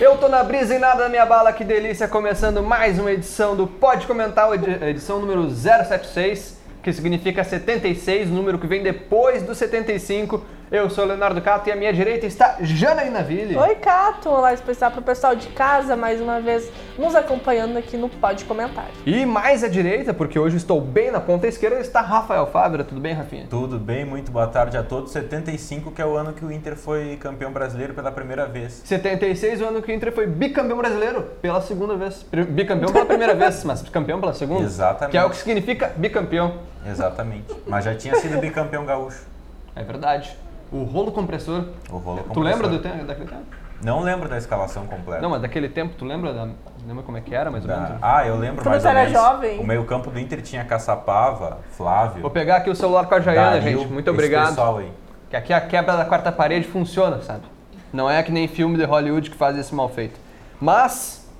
Eu tô na brisa e nada na minha bala, que delícia! Começando mais uma edição do Pode Comentar, edição número 076, que significa 76, número que vem depois do 75. Eu sou o Leonardo Cato e à minha direita está Janaína Ville. Oi, Cato! Olá especial para o pessoal de casa, mais uma vez nos acompanhando aqui no Pode Comentar. E mais à direita, porque hoje estou bem na ponta esquerda, está Rafael Fávera. Tudo bem, Rafinha? Tudo bem, muito boa tarde a todos. 75, que é o ano que o Inter foi campeão brasileiro pela primeira vez. 76, o ano que o Inter foi bicampeão brasileiro pela segunda vez. Bicampeão pela primeira vez, mas campeão pela segunda. Exatamente. Que é o que significa bicampeão. Exatamente. Mas já tinha sido bicampeão gaúcho. É verdade. O rolo compressor. O rolo compressor. Tu lembra do tempo, daquele tempo? Não lembro da escalação completa. Não, mas daquele tempo, tu lembra da, lembra como é que era, mais ou menos? Ah, eu lembro Quando mais você ou era menos. jovem. O meio-campo do Inter tinha Caçapava, Flávio. Vou pegar aqui o celular com a Jaiana, Dario, gente. Muito esse obrigado. pessoal aí. Que aqui a quebra da quarta parede funciona, sabe? Não é que nem filme de Hollywood que faz esse mal feito. Mas,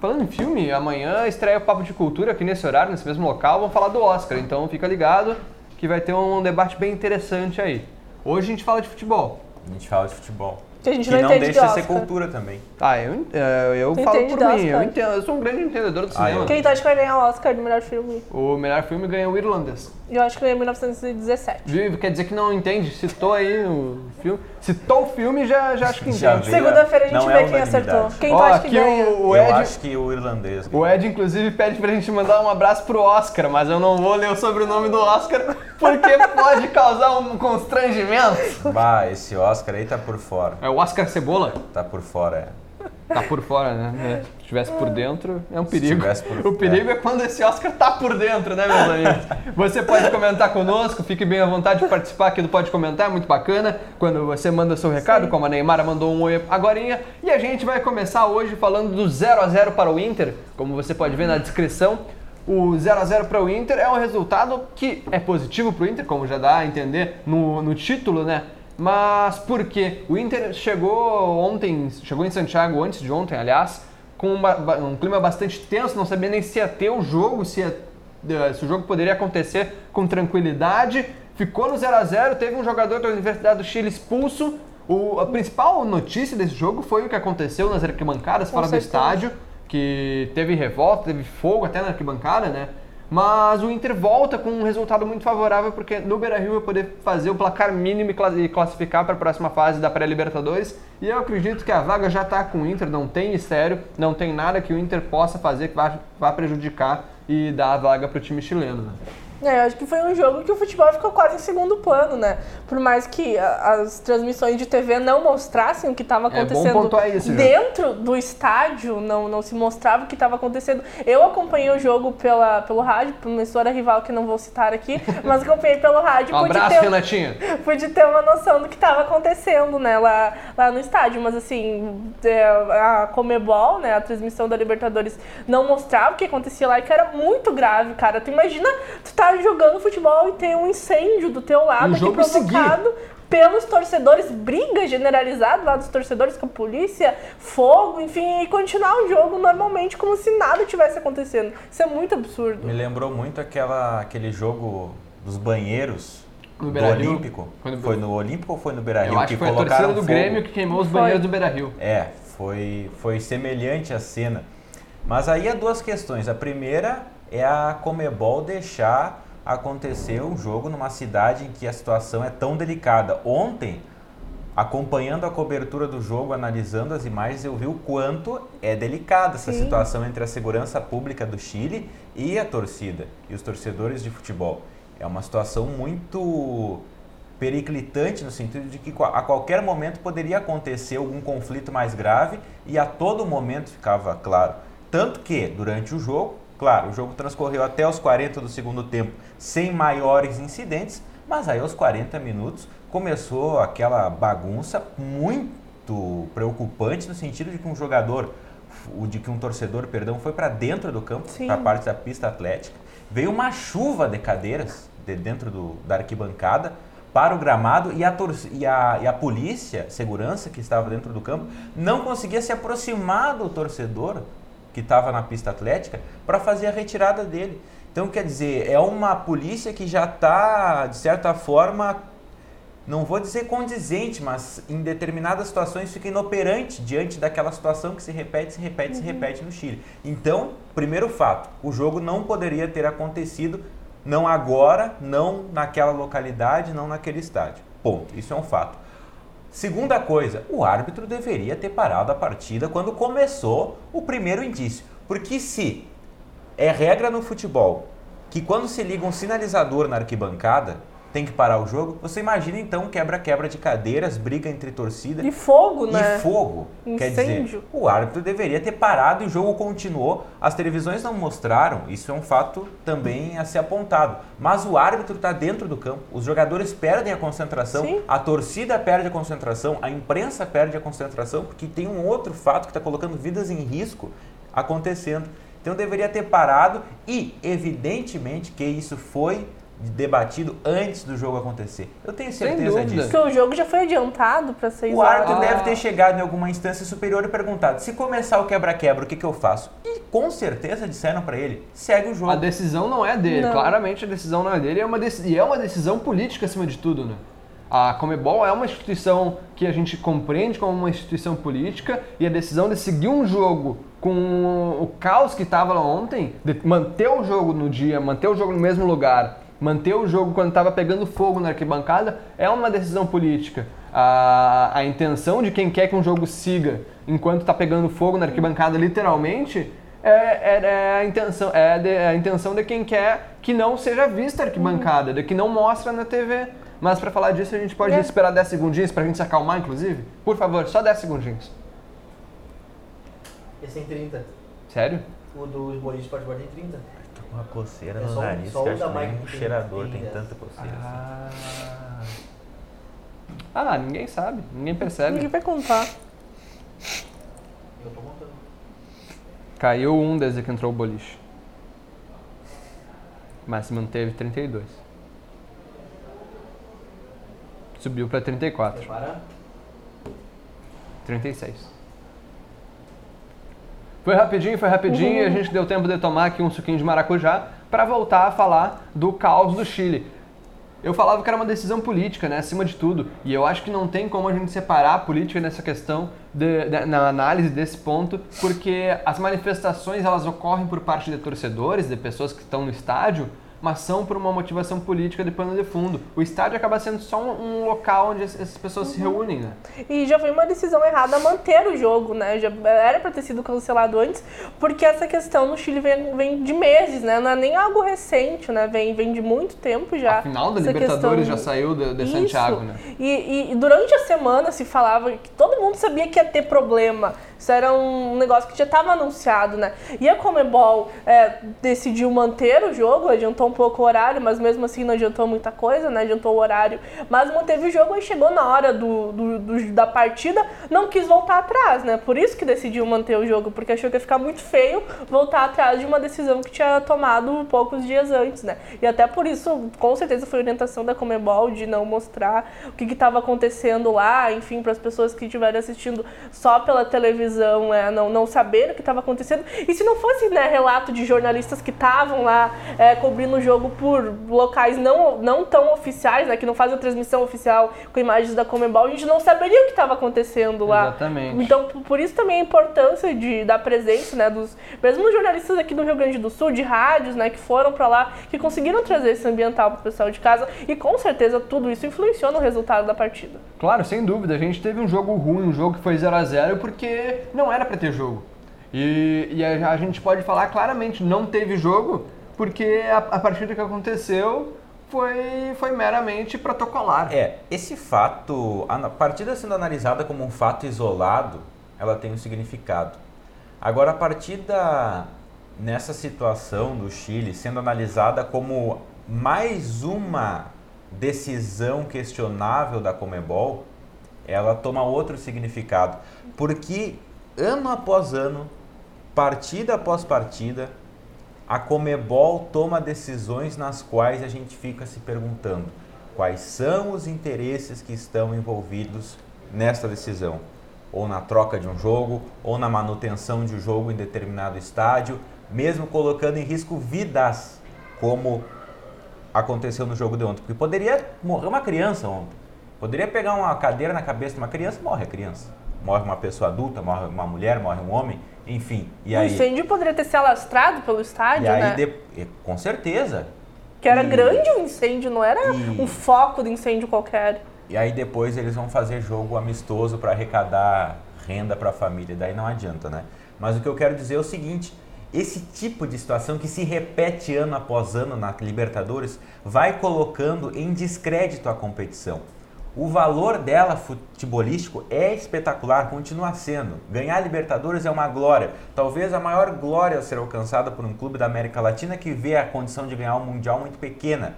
falando em filme, amanhã estreia o Papo de Cultura aqui nesse horário, nesse mesmo local. Vamos falar do Oscar, então fica ligado que vai ter um debate bem interessante aí. Hoje a gente fala de futebol. A gente fala de futebol. Que a gente que não não deixa de ser cultura também. Ah, eu, eh, eu Tu falo por mim, eu entendo, eu sou um grande entendedor do Ah, cinema. eu- Quem tu acha que vai ganhar o Oscar de melhor filme? O melhor filme ganhou o Irlandês. Eu acho que em 1917. Viu? Quer dizer que não entende, citou aí o filme. Citou o filme já, já acho que entende. Segunda-feira a gente Não vê é quem acertou. Quem Ó, tu acha que ganha? o, o eu Ed, acho que o irlandês. o Ed, inclusive, pede pra gente mandar um abraço pro Oscar, mas eu não vou ler o sobrenome do Oscar porque pode causar um constrangimento. Bah, esse Oscar aí tá por fora. É o Oscar Cebola? Tá por fora, é. Tá por fora, né? Se estivesse por dentro, é um perigo. tivesse por- O perigo é. quando esse Oscar tá por dentro, né, meus amigos? Você pode comentar conosco, fique bem à vontade de participar aqui do Pode Comentar, é muito bacana. Quando você manda seu recado, como a Neymar mandou um oi agorinha. E a gente vai começar hoje falando do 0 a 0 para o Inter, como você pode ver na descrição. O 0 a 0 para o Inter é um resultado que é positivo para o Inter, como já dá a entender no, no título, né? Mas por quê? O Inter chegou ontem, chegou em Santiago antes de ontem, aliás, com ba- um clima bastante tenso, não sabia nem se ia ter o jogo, se, ia- eh, se o jogo poderia acontecer com tranquilidade. Ficou no 0 a 0 teve um jogador da Universidade do Chile expulso. O- a principal notícia desse jogo foi o que aconteceu nas arquibancadas, Com fora do certeza. estádio, que teve revolta, teve fogo até na arquibancada, né? Mas o Inter volta com um resultado muito favorável, porque no Beira-Rio vai poder fazer o placar mínimo e cla- classificar para a próxima fase da pré-Libertadores. E eu acredito que a vaga já está com o Inter, não tem mistério, não tem nada que o Inter possa fazer que vá, vá prejudicar e dar a vaga para o time chileno. né? É, eu acho que foi um jogo que o futebol ficou quase em segundo plano, né? Por mais que as transmissões de TV não mostrassem o que estava É acontecendo isso, já. dentro do estádio, não, não se mostrava o que estava acontecendo. Eu acompanhei o jogo pela, pelo rádio, por uma emissora rival que não vou citar aqui, mas acompanhei pelo rádio. Um pude abraço, ter- pude ter uma noção do que estava acontecendo, né, lá, lá no estádio. Mas assim, é, a Comebol, né, a transmissão da Libertadores não mostrava o que acontecia lá e que era muito grave, cara. Tu imagina, tu tá jogando futebol e tem um incêndio do teu lado aqui provocado pelos torcedores, briga generalizada lá dos torcedores com a polícia, fogo, enfim, e continuar o jogo normalmente como se nada tivesse acontecendo. Isso é muito absurdo. Me lembrou muito aquela, aquele jogo dos banheiros No do. Olímpico. Foi no- Foi no Olímpico ou foi no Beira-Rio? Eu acho que foi a torcida colocaram do fogo? Grêmio que queimou os Foi. banheiros do Beira-Rio. É, foi, foi semelhante a cena. Mas aí há duas questões. A primeira é a Comebol deixar acontecer um jogo numa cidade em que a situação é tão delicada. Ontem, acompanhando a cobertura do jogo, analisando as imagens, eu vi o quanto é delicada essa Sim. situação entre a segurança pública do Chile e a torcida, e os torcedores de futebol. É uma situação muito periclitante no sentido de que a qualquer momento poderia acontecer algum conflito mais grave e a todo momento ficava claro. Tanto que, durante o jogo, claro, o jogo transcorreu até os 40 do segundo tempo sem maiores incidentes, mas aí aos 40 minutos começou aquela bagunça muito preocupante no sentido de que um jogador, o de que um torcedor, perdão, foi para dentro do campo, para a parte da pista atlética, veio uma chuva de cadeiras de dentro do, da arquibancada para o gramado e a, e, a, e a polícia, segurança que estava dentro do campo, não conseguia se aproximar do torcedor que estava na pista atlética para fazer a retirada dele. Então, quer dizer, é uma polícia que já está, de certa forma, não vou dizer condizente, mas em determinadas situações fica inoperante diante daquela situação que se repete, se repete, se repete no Chile. Então, primeiro fato, o jogo não poderia ter acontecido não agora, não naquela localidade, não naquele estádio. Ponto. Isso é um fato. Segunda coisa, o árbitro deveria ter parado a partida quando começou o primeiro indício. Porque se é regra no futebol que quando se liga um sinalizador na arquibancada, tem que parar o jogo. Você imagina então quebra-quebra de cadeiras, briga entre torcida. E fogo, né? E fogo. Incêndio. Quer dizer, o árbitro deveria ter parado e o jogo continuou. As televisões não mostraram, isso é um fato também a ser apontado. Mas o árbitro está dentro do campo. Os jogadores perdem a concentração, Sim. a torcida perde a concentração, a imprensa perde a concentração, porque tem um outro fato que está colocando vidas em risco acontecendo. Então deveria ter parado e, evidentemente, que isso foi debatido antes do jogo acontecer. Eu tenho certeza disso. Porque o jogo já foi adiantado para seis O árbitro horas. deve ter chegado em alguma instância superior e perguntado: se começar o quebra-quebra, o que, que eu faço? E com certeza disseram para ele: segue o jogo. A decisão não é dele, Não. claramente a decisão não é dele, é uma dec- e é uma decisão política acima de tudo, né? A Comebol é uma instituição que a gente compreende como uma instituição política e a decisão de seguir um jogo com o caos que estava lá ontem, de manter o jogo no dia, manter o jogo no mesmo lugar, manter o jogo quando estava pegando fogo na arquibancada, é uma decisão política. A, a intenção de quem quer que um jogo siga enquanto está pegando fogo na arquibancada, literalmente, é, é- é a intenção, é, de- é a intenção de quem quer que não seja vista a arquibancada, de que não mostra na TV. Mas para falar disso, a gente pode É. esperar 10 segundinhos pra gente se acalmar, inclusive? Por favor, só 10 segundinhos. Esse tem 30. Sério? O do boliche Sport Bar tem 30. Uma coceira É no só um- nariz, só que um acho que um tem- cheirador tem tanta coceira. assim. Ah. ah, ninguém sabe, ninguém percebe. Ninguém vai contar. Eu tô montando. Caiu um desde que entrou o boliche. Mas se manteve 32. Subiu pra 34. Quer parar? 36. Foi rapidinho, foi rapidinho e a gente deu tempo de tomar aqui um suquinho de maracujá para voltar a falar do caos do Chile. Eu falava que era uma decisão política, né, acima de tudo, e eu acho que não tem como a gente separar a política nessa questão de- de- na análise desse ponto, porque as manifestações elas ocorrem por parte de torcedores, de pessoas que estão no estádio, mas são por uma motivação política de pano de fundo. O estádio acaba sendo só um, um local onde essas pessoas se reúnem, né? E já foi uma decisão errada manter o jogo, né? Já era para ter sido cancelado antes, porque essa questão no Chile vem, vem de meses, né? Não é nem algo recente, né? Vem, vem de muito tempo já. A final da Libertadores já questão- saiu de, de. Santiago, né? E, e- e durante a semana se falava que todo mundo sabia que ia ter problema. Isso era um negócio que já estava anunciado, né? E a Comebol é, decidiu manter o jogo, adiantou um pouco o horário, mas mesmo assim não adiantou muita coisa, né? Adiantou o horário, mas manteve o jogo e chegou na hora do, do- do- da partida, não quis voltar atrás, né? Por isso que decidiu manter o jogo, porque achou que ia ficar muito feio voltar atrás de uma decisão que tinha tomado poucos dias antes, né? E até por isso, com certeza foi orientação da Comebol de não mostrar o que estava acontecendo lá, enfim, para as pessoas que estiverem assistindo só pela televisão, é, não, não saber o que estava acontecendo. E se não fosse né, relato de jornalistas que estavam lá é, cobrindo o jogo por locais não, não tão oficiais, né, que não fazem a transmissão oficial com imagens da Comebol, a gente não saberia o que estava acontecendo lá. Exatamente. Então, por isso também a importância de, da presença, né, dos mesmo os jornalistas aqui do Rio Grande do Sul, de rádios, né, que foram para lá, que conseguiram trazer esse ambiental para o pessoal de casa e com certeza tudo isso influenciou no resultado da partida. Claro, sem dúvida. A gente teve um jogo ruim, um jogo que foi 0 a 0 porque não era pra ter jogo. E, e a, a gente pode falar claramente, não teve jogo porque a, a partida que aconteceu foi, foi meramente protocolar. É, esse fato, a partida sendo analisada como um fato isolado, ela tem um significado. Agora, a partida nessa situação do Chile sendo analisada como mais uma decisão questionável da Comebol, ela toma outro significado. Porque ano após ano, partida após partida, a Comebol toma decisões nas quais a gente fica se perguntando quais são os interesses que estão envolvidos nesta decisão, ou na troca de um jogo, ou na manutenção de um jogo em determinado estádio, mesmo colocando em risco vidas, como aconteceu no jogo de ontem, porque poderia morrer uma criança ontem. Poderia pegar uma cadeira na cabeça de uma criança, morre a criança. Morre uma pessoa adulta, morre uma mulher, morre um homem, enfim. E o aí, incêndio poderia ter se alastrado pelo estádio, e aí né? de- com certeza. Que era e- grande o incêndio, não era E- um foco de incêndio qualquer. E aí depois eles vão fazer jogo amistoso para arrecadar renda para a família. Daí não adianta, né? Mas o que eu quero dizer é o seguinte: esse tipo de situação que se repete ano após ano na Libertadores vai colocando em descrédito a competição. O valor dela futebolístico é espetacular, continua sendo. Ganhar Libertadores é uma glória. Talvez a maior glória a ser alcançada por um clube da América Latina que vê a condição de ganhar o Mundial muito pequena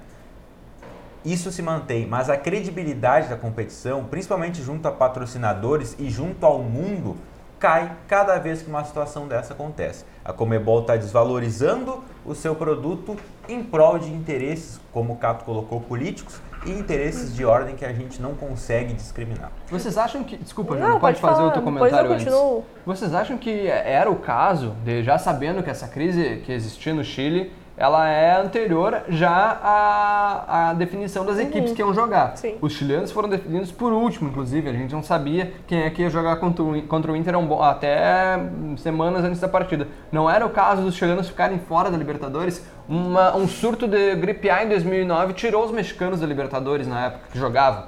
isso se mantém, mas a credibilidade da competição, principalmente junto a patrocinadores e junto ao mundo, cai cada vez que uma situação dessa acontece. A Comebol está desvalorizando o seu produto em prol de interesses, como o Cato colocou, políticos e interesses de ordem que a gente não consegue discriminar. Vocês acham que. Desculpa, Não, Júnior, pode, pode fazer falar, o teu depois eu comentário antes. Vocês acham que era o caso de, já sabendo que essa crise que existia no Chile, ela é anterior já à, à definição das equipes que iam jogar? Uhum. Sim. Os chilenos foram definidos por último, inclusive. A gente não sabia quem é que ia jogar contra o, contra o Inter até semanas antes da partida. Não era o caso dos chilenos ficarem fora da Libertadores. Uma- um surto de gripe A em 2009 tirou os mexicanos da Libertadores na época que jogavam.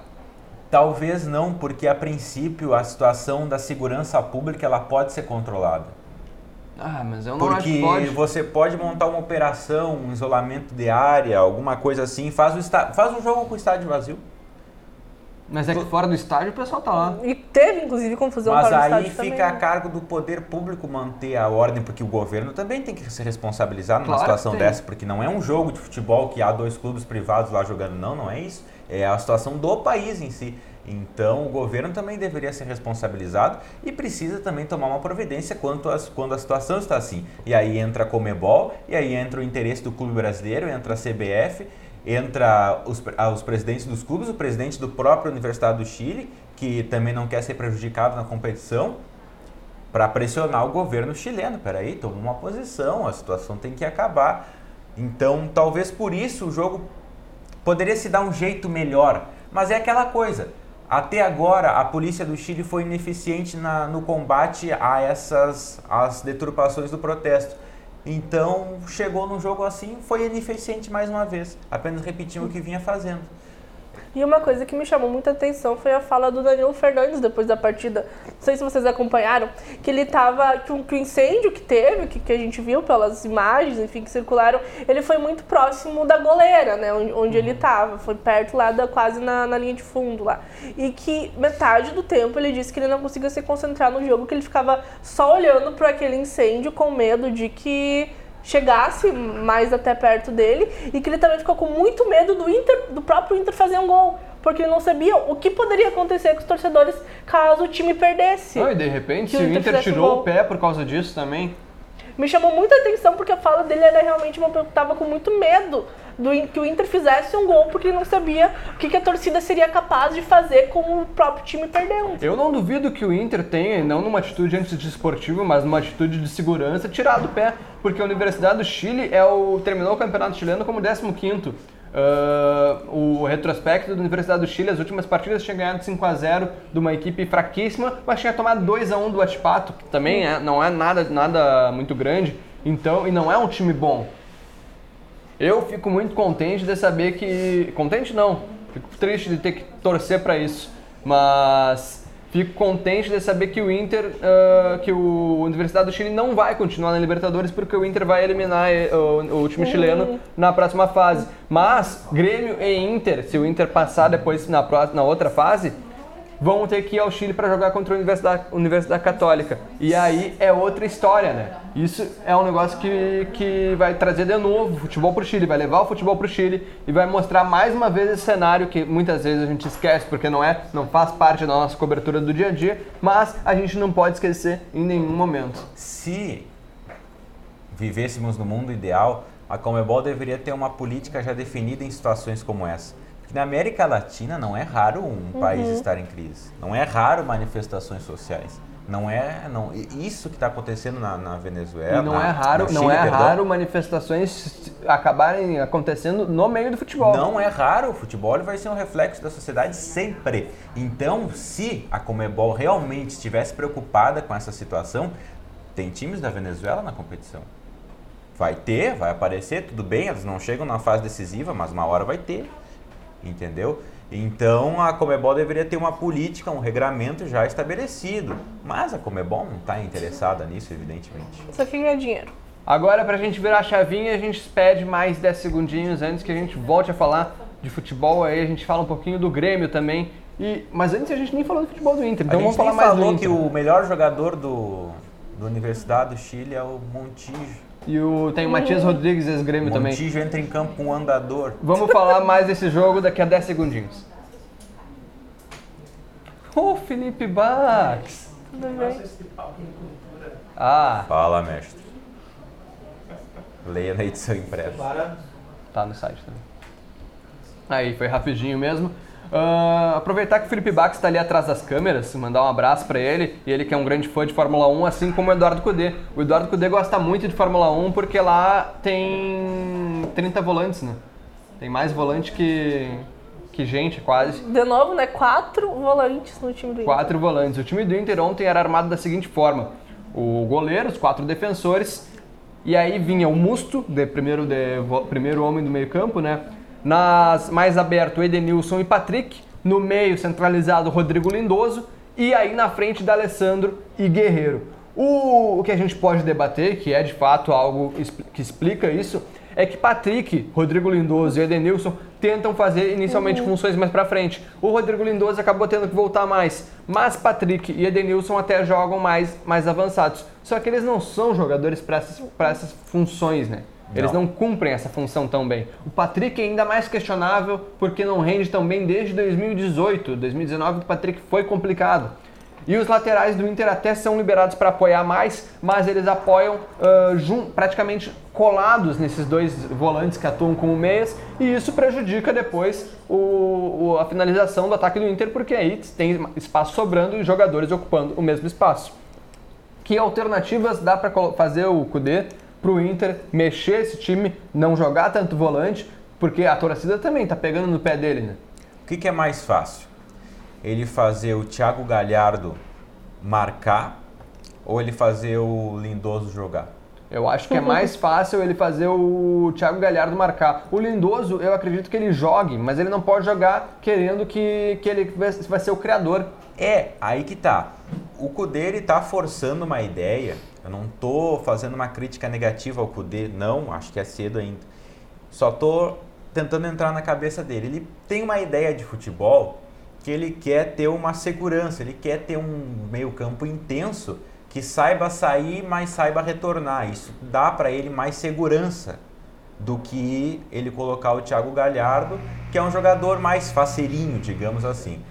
Talvez não, porque a princípio a situação da segurança pública ela pode ser controlada. Ah, mas eu não acho Porque que pode. você pode montar uma operação, um isolamento de área, alguma coisa assim, faz, o está... faz um jogo com o estádio vazio. Mas é que fora do estádio o pessoal tá lá. E teve, inclusive, confusão Mas fora do aí estádio fica também, a né? cargo do poder público manter a ordem, porque o governo também tem que se responsabilizar numa Claro situação dessa, porque não é um jogo de futebol que há dois clubes privados lá jogando, não, não é isso. É a situação do país em si. Então o governo também deveria ser responsabilizado e precisa também tomar uma providência quanto quando a situação está assim. E aí entra a Comebol, e aí entra o interesse do clube brasileiro, entra a CBF, entra os, ah, os presidentes dos clubes, o presidente do próprio Universidade do Chile, que também não quer ser prejudicado na competição, para pressionar o governo chileno. Peraí, toma uma posição, a situação tem que acabar. Então, talvez por isso o jogo poderia se dar um jeito melhor. Mas é aquela coisa. Até agora, a polícia do Chile foi ineficiente na- no combate a essas as deturpações do protesto. Então, chegou num jogo assim, foi ineficiente mais uma vez. Apenas repetiu o que vinha fazendo. E uma coisa que me chamou muita atenção foi a fala do Danilo Fernandes depois da partida. Não sei se vocês acompanharam, que ele tava. que o, incêndio que teve, que, que a gente viu pelas imagens, enfim, que circularam, ele foi muito próximo da goleira, né? Onde, onde ele tava. Foi perto lá da, quase na, na linha de fundo lá. E que metade do tempo ele disse que ele não conseguia se concentrar no jogo, que ele ficava só olhando para aquele incêndio com medo de que chegasse mais até perto dele e que ele também ficou com muito medo do Inter, do próprio Inter fazer um gol, porque ele não sabia o que poderia acontecer com os torcedores caso o time perdesse. Não, e de repente, se o Inter Inter um tirou gol. o pé por causa disso também. Me chamou muita atenção porque a fala dele era realmente uma pessoa que tava com muito medo do que o Inter fizesse um gol, porque ele não sabia o que, que a torcida seria capaz de fazer com o próprio time perdendo. Eu não duvido que o Inter tenha, não numa atitude antidesportiva, mas numa atitude de segurança, tirado o pé, porque a Universidade do Chile é o, terminou o campeonato chileno como 15º. Ah, o retrospecto da Universidade do Chile, as últimas partidas tinha ganhado 5 a 0 de uma equipe fraquíssima, mas tinha tomado 2 a 1 do Atipato, que também é, não é nada, nada muito grande, então, e não é um time bom. Eu fico muito contente de saber que. Contente não, fico triste de ter que torcer para isso. Mas fico contente de saber que o Inter, ah, que o Universidade do Chile não vai continuar na Libertadores porque o Inter vai eliminar eh, o, o time chileno na próxima fase. Mas Grêmio e Inter, se o Inter passar depois na, pró- na outra fase, vão ter que ir ao Chile para jogar contra a Universidade, Universidade Católica. E aí é outra história, né? Isso é um negócio que, que vai trazer de novo o futebol para o Chile, vai levar o futebol para o Chile e vai mostrar mais uma vez esse cenário que muitas vezes a gente esquece porque não é, não faz parte da nossa cobertura do dia a dia, mas a gente não pode esquecer em nenhum momento. Se vivêssemos no mundo ideal, a Comebol deveria ter uma política já definida em situações como essa. Na América Latina não é raro um país estar em crise. Não é raro manifestações sociais. Não é, não. Isso que está acontecendo na, na, Venezuela. E não na, é raro, Chile, não é perdão, raro manifestações acabarem acontecendo no meio do futebol. Não é raro, o futebol vai ser um reflexo da sociedade sempre. Então, se a Comebol realmente estivesse preocupada com essa situação, tem times da Venezuela na competição. Vai ter, vai aparecer, tudo bem, eles não chegam na fase decisiva, mas uma hora vai ter. Entendeu? Então a Comebol deveria ter uma política, um regramento já estabelecido. Mas a Comebol não está interessada nisso, evidentemente. Só que ganhar dinheiro. Agora, pra gente virar a chavinha, a gente pede mais 10 segundinhos antes que a gente volte a falar de futebol. Aí a gente fala um pouquinho do Grêmio também. E, mas antes a gente nem falou do futebol do Inter, então a vamos falar nem mais falou do que Inter. o melhor jogador do, do Universidade do Chile é o Montijo. E o, tem o Matias Rodrigues, ex-Grêmio também. Montijo entra em campo com um andador. Vamos falar mais desse jogo daqui a 10 segundinhos. Ô, Felipe Bax! Tudo bem? Ah, Fala, mestre. Leia na edição impressa. Tá no site também. Aí, foi rapidinho mesmo. Ah, aproveitar que o Felipe Bax está ali atrás das câmeras, mandar um abraço para ele, e ele que é um grande fã de Fórmula 1, assim como o Eduardo Cudê. O Eduardo Cudê gosta muito de Fórmula 1 porque lá tem 30 volantes, né? Tem mais volante que, que gente, quase. De novo, né? Quatro volantes no time do Inter. Quatro volantes. O time do Inter ontem era armado da seguinte forma: o goleiro, os quatro defensores, e aí vinha o Musto, de primeiro, de, primeiro homem do meio-campo, né? Nas mais aberto, Edenilson e Patrick. No meio, centralizado, Rodrigo Lindoso. E aí na frente, D'Alessandro e Guerreiro. O, o que a gente pode debater, que é de fato algo que explica isso, é que Patrick, Rodrigo Lindoso e Edenilson tentam fazer inicialmente funções mais pra frente. O Rodrigo Lindoso acabou tendo que voltar mais, mas Patrick e Edenilson até jogam mais, mais avançados. Só que eles não são jogadores para essas, pra essas funções, né? Eles Não. não cumprem essa função tão bem. O Patrick é ainda mais questionável porque não rende tão bem desde 2018. 2019 o Patrick foi complicado. E os laterais do Inter até são liberados para apoiar mais, mas eles apoiam jun- praticamente colados nesses dois volantes que atuam como meias, e isso prejudica depois o- o- a finalização do ataque do Inter, porque aí tem espaço sobrando e jogadores ocupando o mesmo espaço. Que alternativas dá para fazer o Kudê pro Inter mexer esse time, não jogar tanto volante, porque a torcida também tá pegando no pé dele, né? O que, que é mais fácil? Ele fazer o Thiago Galhardo marcar ou ele fazer o Lindoso jogar? Eu acho que é mais fácil ele fazer o Thiago Galhardo marcar. O Lindoso, eu acredito que ele jogue, mas ele não pode jogar querendo que, que ele vai ser o criador. É, aí que tá. O Kudê ele tá forçando uma ideia. Eu não tô fazendo uma crítica negativa ao Kudê, não, acho que é cedo ainda. Só tô tentando entrar na cabeça dele. Ele tem uma ideia de futebol que ele quer ter uma segurança, ele quer ter um meio-campo intenso que saiba sair, mas saiba retornar. Isso dá para ele mais segurança do que ele colocar o Thiago Galhardo, que é um jogador mais faceirinho, digamos assim.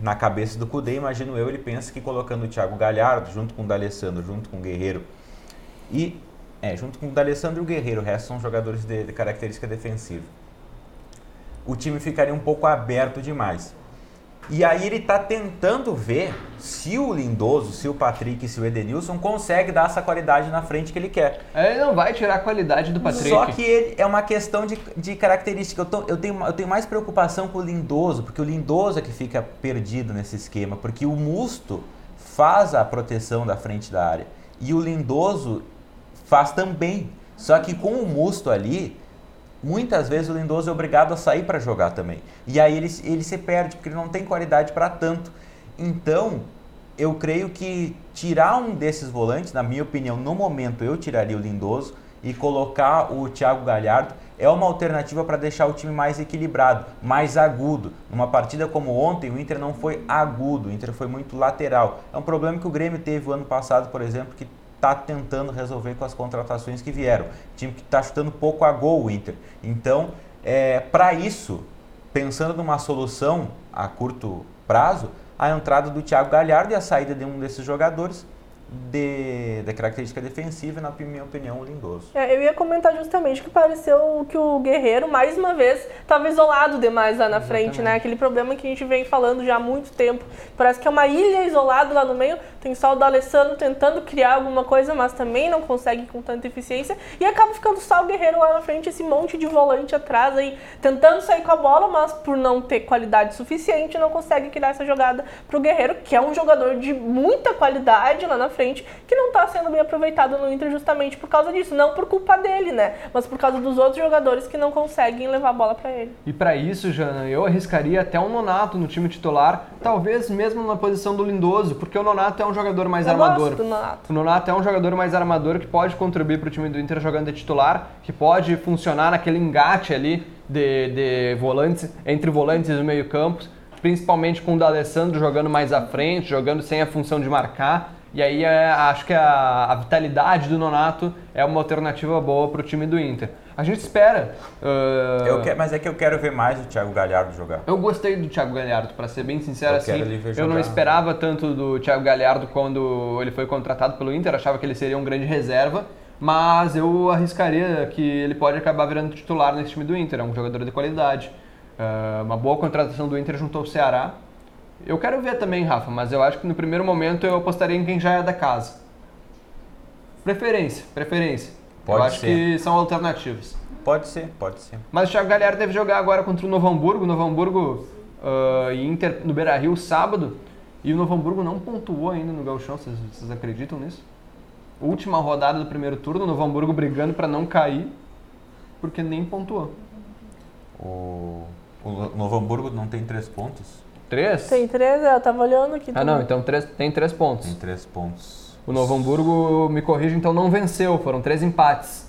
Na cabeça do Cudê, imagino eu, ele pensa que colocando o Thiago Galhardo junto com o D'Alessandro, junto com o Guerreiro e é, junto com o D'Alessandro e o Guerreiro, o resto são jogadores de, de característica defensiva. O time ficaria um pouco aberto demais. E aí ele está tentando ver se o Lindoso, se o Patrick, se o Edenilson consegue dar essa qualidade na frente que ele quer. Ele não vai tirar a qualidade do Patrick. Só que ele, é uma questão de, de característica. Eu, tô- eu tenho, eu tenho mais preocupação com o Lindoso, porque o Lindoso é que fica perdido nesse esquema, porque o Musto faz a proteção da frente da área. E o Lindoso faz também. Só que com o Musto ali, muitas vezes o Lindoso é obrigado a sair para jogar também. E aí ele, ele se perde, porque ele não tem qualidade para tanto. Então, eu creio que tirar um desses volantes, na minha opinião, no momento eu tiraria o Lindoso e colocar o Thiago Galhardo é uma alternativa para deixar o time mais equilibrado, mais agudo. Numa partida como ontem, o Inter não foi agudo, o Inter foi muito lateral. É um problema que o Grêmio teve o ano passado, por exemplo, que está tentando resolver com as contratações que vieram. Time que está chutando pouco a gol o Inter. Então, é, para isso, pensando numa solução a curto prazo, a entrada do Thiago Galhardo e a saída de um desses jogadores de, de característica defensiva, na minha opinião, o Lindoso. É, eu ia comentar justamente que pareceu que o Guerreiro, mais uma vez, estava isolado demais lá na frente, né? Aquele problema que a gente vem falando já há muito tempo. Parece que é uma ilha isolada lá no meio, tem só o D'Alessandro tentando criar alguma coisa, mas também não consegue com tanta eficiência, e acaba ficando só o Guerreiro lá na frente, esse monte de volante atrás aí, tentando sair com a bola, mas por não ter qualidade suficiente, não consegue criar essa jogada pro Guerreiro, que é um jogador de muita qualidade lá na frente frente, que não está sendo bem aproveitado no Inter justamente por causa disso. Não por culpa dele, né? Mas por causa dos outros jogadores que não conseguem levar a bola para ele. E para isso, Jana, eu arriscaria até um Nonato no time titular, talvez mesmo na posição do Lindoso, porque o Nonato é um jogador mais eu armador. Gosto do Nonato. O Nonato é um jogador mais armador que pode contribuir para o time do Inter jogando de titular, que pode funcionar naquele engate ali de, de volantes, entre volantes e meio-campo, principalmente com o D'Alessandro jogando mais à frente, jogando sem a função de marcar. E aí é, acho que a, a, vitalidade do Nonato é uma alternativa boa para o time do Inter. A gente espera. Uh... Quero, mas é que eu quero ver mais o Thiago Galhardo jogar. Eu gostei do Thiago Galhardo, para ser bem sincero eu assim. Eu não esperava tanto do Thiago Galhardo quando ele foi contratado pelo Inter, achava que ele seria um grande reserva. Mas eu arriscaria que ele pode acabar virando titular nesse time do Inter. É um jogador de qualidade. Uh, uma boa contratação do Inter junto ao Ceará eu quero ver também, Rafa, mas eu acho que no primeiro momento eu apostaria em quem já é da casa. Preferência, preferência. Pode eu acho ser. que são alternativas. Pode ser, pode ser. Mas o Thiago Galhardo deve jogar agora contra o Novo Hamburgo. Novo Hamburgo uh, e Inter no Beira-Rio sábado. E o Novo Hamburgo não pontuou ainda no Gauchão, vocês, vocês acreditam nisso? Última rodada do primeiro turno, o Novo Hamburgo brigando para não cair, porque nem pontuou. O, o Novo Hamburgo não tem três pontos? Três? Tem três, é, eu tava olhando aqui. Ah, não, então três, tem três pontos. Tem três pontos. O Novo Hamburgo, me corrija, então não venceu, foram três empates.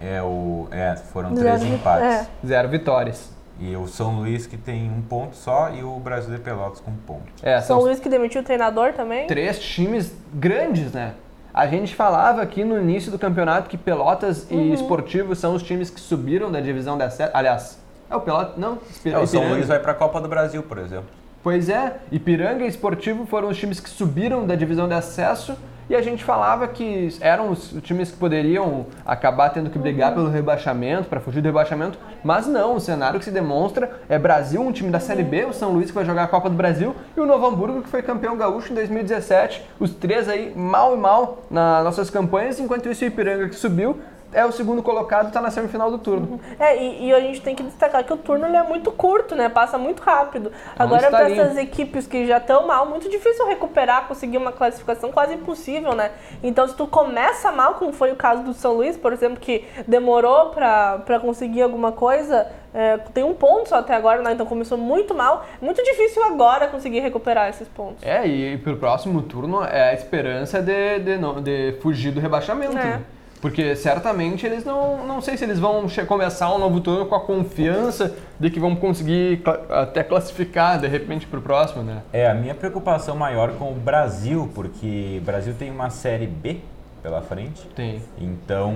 É, o, é foram três Zero, empates. É. Zero vitórias. E o São Luís que tem um ponto só e o Brasil de Pelotas com um ponto. É, São Luís que demitiu o treinador também. Três times grandes, né? A gente falava aqui no início do campeonato que Pelotas uhum. e Esportivo são os times que subiram da divisão da Aliás, é o Pelotas, não, é, o São Luís vai para a Copa do Brasil, por exemplo. Pois é, Ipiranga e Esportivo foram os times que subiram da divisão de acesso e a gente falava que eram os times que poderiam acabar tendo que brigar pelo rebaixamento, para fugir do rebaixamento, mas não, o cenário que se demonstra é Brasil, um time da Série B, o São Luís que vai jogar a Copa do Brasil e o Novo Hamburgo que foi campeão gaúcho em 2017, os três aí mal e mal nas nossas campanhas, enquanto isso o Ipiranga que subiu é o segundo colocado e está na semifinal do turno. É, e, e, a gente tem que destacar que o turno ele é muito curto, né? Passa muito rápido. É Agora, para essas equipes que já estão mal, muito difícil recuperar, conseguir uma classificação quase impossível, né? Então, se tu começa mal, como foi o caso do São Luís, por exemplo, que demorou para conseguir alguma coisa, é, tem um ponto só até agora, né? Então começou muito mal. Muito difícil agora conseguir recuperar esses pontos. É, e, e pro próximo turno é a esperança de, de, de fugir do rebaixamento. É. Né? Porque certamente eles não. Não sei se eles vão começar um novo turno com a confiança de que vão conseguir cl até classificar de repente para o próximo, né? É, a minha preocupação maior com o Brasil, porque o Brasil tem uma série B pela frente. Tem. Então.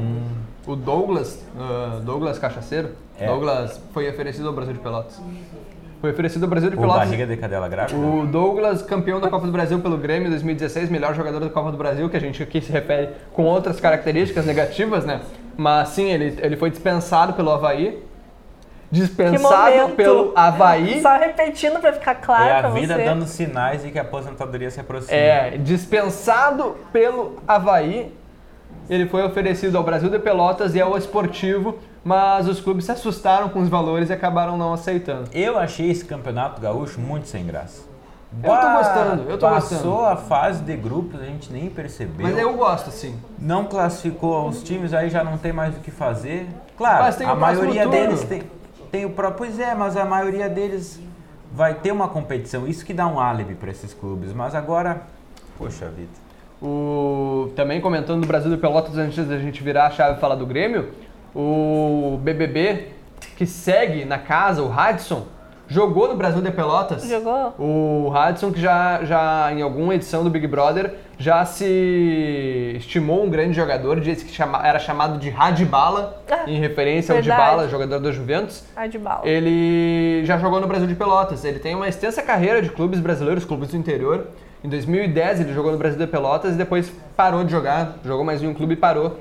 O Douglas, uh, Douglas Cachaceiro, é. Douglas foi oferecido ao Brasil de Pelotas. Foi oferecido ao Brasil de Pelotas. O barriga de cadela grávida. O Douglas, campeão da Copa do Brasil pelo Grêmio 2016, melhor jogador da Copa do Brasil, que a gente aqui se refere com outras características negativas, né? Mas sim, ele, ele foi dispensado pelo Havaí. Dispensado pelo Havaí. Só repetindo para ficar claro É a vida você. dando sinais de que a aposentadoria se aproxima. É, dispensado pelo Havaí. Ele foi oferecido ao Brasil de Pelotas e ao Esportivo mas os clubes se assustaram com os valores e acabaram não aceitando. Eu achei esse campeonato gaúcho muito sem graça. Eu tô gostando, eu tô Passou gostando. a fase de grupos, a gente nem percebeu. Mas eu gosto, sim. Não classificou os times, aí já não tem mais o que fazer. Claro, a maioria deles tem, tem o próprio. Pois é, mas a maioria deles vai ter uma competição. Isso que dá um álibi para esses clubes. Mas agora, poxa vida. O, também comentando do Brasil do Pelotas antes da gente virar a chave e falar do Grêmio, o BBB que segue na casa, o Radisson, jogou no Brasil de Pelotas. Jogou? O Radisson que já, já em alguma edição do Big Brother já se estimou um grande jogador, disse que chama, era chamado de Radibala, ah, em referência verdade. ao Dybala, jogador da Juventus. Radibala. Ele já jogou no Brasil de Pelotas. Ele tem uma extensa carreira de clubes brasileiros, clubes do interior. Em 2010 ele jogou no Brasil de Pelotas e depois parou de jogar, jogou mais em um clube e parou.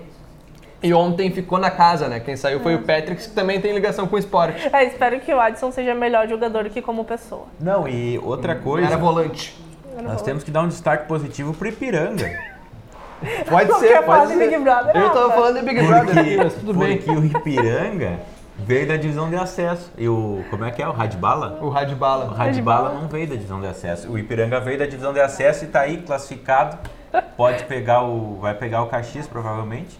E ontem ficou na casa, né? Quem saiu foi o Patrick, que também tem ligação com o esporte. É, espero que o Adson seja melhor jogador que como pessoa. Não, e outra coisa, Era volante. nós temos que dar um destaque positivo pro Ipiranga. Pode Não ser, pode de ser. Big Brother, Eu tava Rafa? falando de Big Brother aqui, mas tudo bem. Porque o Ipiranga veio da divisão de acesso. E o. Como é que é? O Radbala? O Radbala. O Radbala não veio da divisão de acesso. O Ipiranga veio da divisão de acesso e tá aí classificado. Pode pegar o. Vai pegar o Caxias, provavelmente.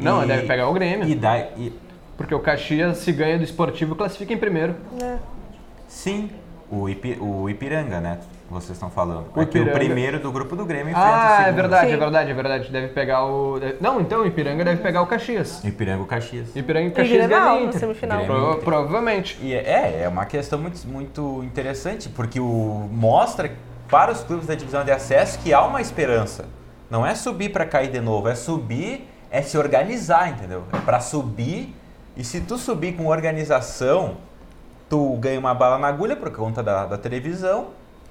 Não, E- deve pegar o Grêmio. E dá, e, Porque o Caxias, se ganha do esportivo, classifica em primeiro. É. sim, o, Ipi, o Ipiranga, né? Vocês estão falando. O é que o primeiro do grupo do Grêmio enfrenta o Ah, é segundo. verdade, Sim. é verdade, é verdade. Deve pegar o. Não, então o Ipiranga deve pegar o Caxias. Ipiranga e o Caxias. Ipiranga e E Caxias Grenal ganham na Inter. semifinal. Pro- provavelmente. E é, é uma questão muito, muito interessante, porque o, mostra para os clubes da divisão de acesso que há uma esperança. Não é subir para cair de novo, é subir, é se organizar, entendeu? É para subir, e se tu subir com organização, tu ganha uma bala na agulha por conta da, da televisão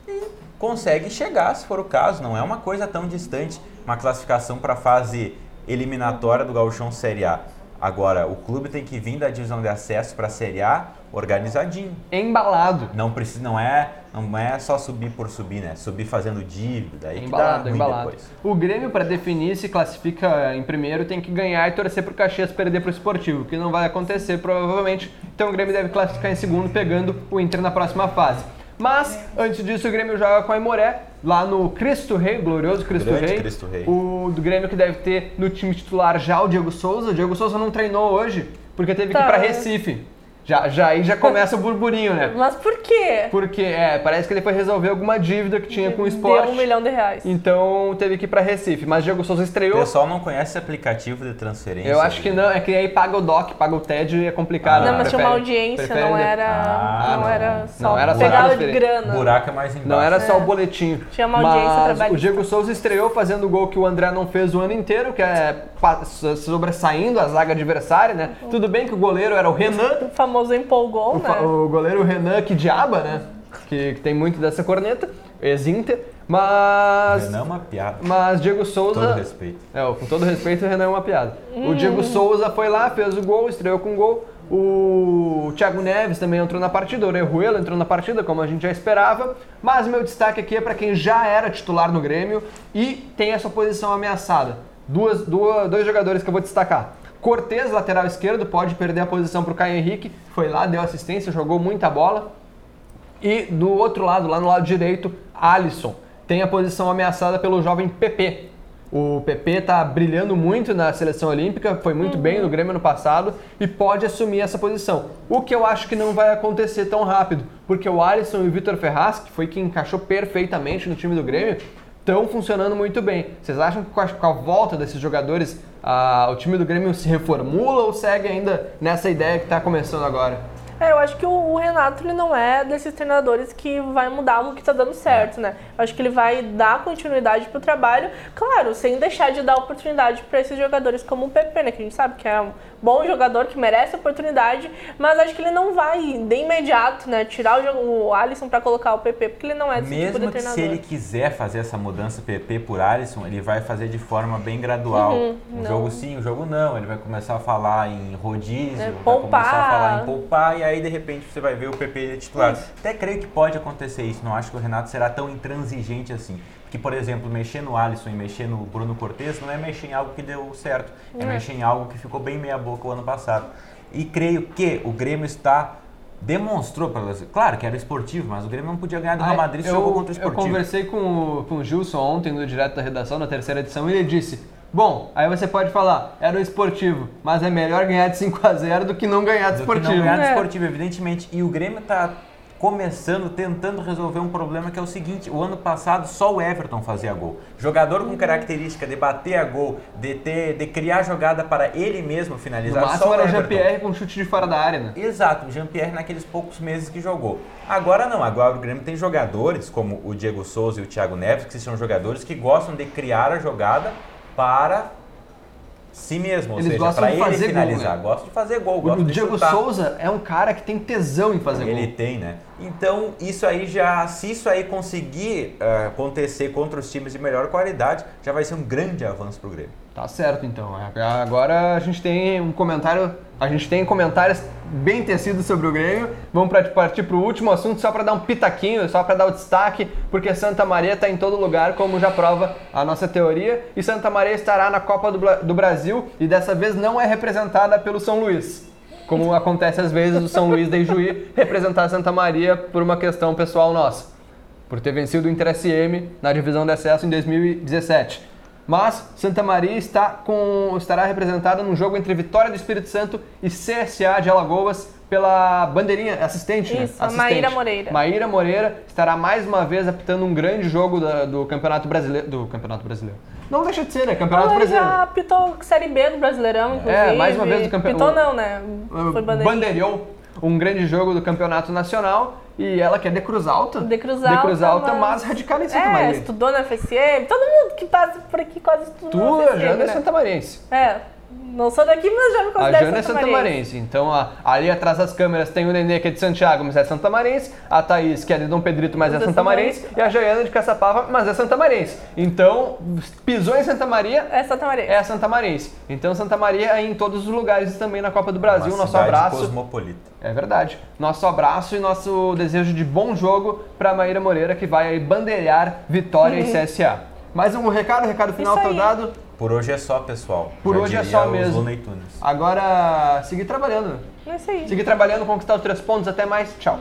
e consegue chegar, se for o caso. Não é uma coisa tão distante, uma classificação para a fase eliminatória do Gauchão Série A. Agora, o clube tem que vir da divisão de acesso para a Série A organizadinho. Embalado. Não precisa, não é, não é só subir por subir, né? Subir fazendo dívida, aí que dá Embalado, embalado. depois. O Grêmio, para definir se classifica em primeiro, tem que ganhar e torcer pro Caxias perder pro Esportivo, que não vai acontecer provavelmente. Então o Grêmio deve classificar em segundo, pegando o Inter na próxima fase. Mas, antes disso, o Grêmio joga com a Imoré, lá no Cristo Rei, glorioso Cristo Grande Rei. Cristo Rei. O do Grêmio que deve ter no time titular já o Diego Souza. O Diego Souza não treinou hoje, porque teve que ir Tá. pra Recife. Já, já aí já começa o burburinho, né? Mas por quê? Porque, é, parece que ele foi resolver alguma dívida que tinha com o esporte. Deu um milhão de reais. Então teve que ir pra Recife. Mas Diego Souza O estreou. pessoal não conhece esse aplicativo de transferência. Eu acho que não, é que aí paga o DOC, paga o TED e é complicado. não, né? mas tinha uma Prefere- audiência, prefere não era, Ah, não não. era só Não era só pegada de grana. O buraco é mais embaixo. Não era só É. o boletim. Tinha uma audiência Mas trabalhista. o Diego Souza estreou fazendo o gol que o André não fez o ano inteiro, que é sobressaindo a zaga adversária, né? Tudo bem que o goleiro era o Renan, O famoso empolgou, o, né? fa- o goleiro Renan que diaba, né? Que, que tem muito dessa corneta, ex-Inter, mas... Não é uma piada. Mas Diego Com Souza... todo respeito. É, com todo respeito, o Renan é uma piada. O Diego Souza foi lá, fez o gol, estreou com gol. O Thiago Neves também entrou na partida, o Orejuela entrou na partida, como a gente já esperava. Mas meu destaque aqui é para quem já era titular no Grêmio e tem essa posição ameaçada. Duas, duas, dois jogadores que eu vou destacar. Cortez, lateral esquerdo, pode perder a posição para o Caio Henrique. Foi lá, deu assistência, jogou muita bola. E do outro lado, lá no lado direito, Alisson. Tem a posição ameaçada pelo jovem PP. O PP está brilhando muito na seleção olímpica, foi muito bem no Grêmio no passado e pode assumir essa posição. O que eu acho que não vai acontecer tão rápido, porque o Alisson e o Vitor Ferraz, que foi quem encaixou perfeitamente no time do Grêmio, estão funcionando muito bem. Vocês acham que com a volta desses jogadores, o time do Grêmio se reformula ou segue ainda nessa ideia que está começando agora? É, eu acho que o, o Renato ele não é desses treinadores que vai mudar algo que tá dando certo, né? Eu acho que ele vai dar continuidade pro trabalho, claro, sem deixar de dar oportunidade para esses jogadores como o PP, né? Que a gente sabe que é um bom jogador que merece oportunidade, mas acho que ele não vai de imediato, né, tirar o, jogo- o Alisson para colocar o PP, porque ele não é desse tipo Mesmo de que treinador. se ele quiser fazer essa mudança PP por Alisson, ele vai fazer de forma bem gradual. Uhum, um não. jogo sim, um jogo não. Ele vai começar a falar em rodízio, É, vai começar a falar em poupar e aí de repente você vai ver o PP titular. Até creio que pode acontecer isso. Não acho que o Renato será tão intransigente assim. Porque, por exemplo, mexer no Alisson e mexer no Bruno Cortes não é mexer em algo que deu certo. É, É. mexer em algo que ficou bem meia boca o ano passado. E creio que o Grêmio está demonstrou para claro que era esportivo, mas o Grêmio não podia ganhar do Real Ah, Madrid se eu, jogou contra o eu esportivo. conversei com o, com o Gilson ontem no Direto da Redação, na terceira edição, e ele disse: Bom, aí você pode falar, era um esportivo, mas é melhor ganhar de 5x0 do que não ganhar de do que esportivo. não ganhar do É. esportivo, evidentemente. E o Grêmio está começando, tentando resolver um problema que é o seguinte: o ano passado só o Everton fazia gol. Jogador com característica de bater a gol, de, ter, de criar jogada para ele mesmo No finalizar, máximo só o era o. Jean-Pierre com chute de fora da área, né? Exato, o Jean-Pierre naqueles poucos meses que jogou. Agora não, agora o Grêmio tem jogadores como o Diego Souza e o Thiago Neves, que são jogadores que gostam de criar a jogada para si mesmo, ou Eles seja, para ele fazer gol, finalizar. né? Gosta de fazer gol, O gosta de Diego chutar. Souza é um cara que tem tesão em fazer Ele gol. tem, né? Então, isso aí já, se isso aí conseguir eh, acontecer contra os times de melhor qualidade, já vai ser um grande avanço pro Grêmio. Tá certo, então. Agora a gente tem um comentário, a gente tem comentários bem tecidos sobre o Grêmio. Vamos pra, partir para o último assunto só para dar um pitaquinho, só para dar o destaque, porque Santa Maria está em todo lugar, como já prova a nossa teoria. E Santa Maria estará na Copa do, do Brasil e dessa vez não é representada pelo São Luís. Como acontece às vezes o São Luís da Ijuí representar Santa Maria por uma questão pessoal nossa por ter vencido o Inter SM na divisão de acesso em 2017. Mas Santa Maria está com, estará representada num jogo entre Vitória do Espírito Santo e CSA de Alagoas pela bandeirinha assistente. né? Isso, a assistente. Maíra Moreira. Maíra Moreira estará mais uma vez apitando um grande jogo da- do Campeonato Brasileiro. Do Campeonato Brasileiro. Não deixa de ser, né? Campeonato Ela Brasileiro. já pitou Série B do Brasileirão, inclusive. É, mais uma vez do campe- Pitou não, né? Foi bandeirinha. Bandeirou um grande jogo do Campeonato Nacional e ela que é de Cruz Alta. De Cruz Alta, De Cruz Alta, mas- mas radical em Santa É, Maria. estudou na FSM. Todo mundo que passa por aqui quase estudou Tu, na Jana é né? Santa Marense. É, não sou daqui, mas já me A considero Jana é Santa Marense. Então, a- ali atrás das câmeras tem o Nenê, que é de Santiago, mas é Santa Marense. A Thaís, que é de Dom Pedrito, mas é Mas é Santa Santa Marense. E a Jaiana de Caçapava, mas é Santa Marense. Então, pisou em Santa Maria, É Santa Maria. é a Santa Marense. Então, Santa Maria é em todos os lugares e também na Copa do Brasil. Uma Nosso abraço. cosmopolita. É verdade. Nosso abraço e nosso desejo de bom jogo para Maíra Moreira, que vai aí bandeirar Vitória e CSA. Mais um recado, recado final tá dado. Por hoje é só, pessoal. Por Já hoje é só mesmo. Looney Tunes. Agora, seguir trabalhando. É isso aí. Seguir trabalhando, conquistar os três pontos. Até mais. Tchau.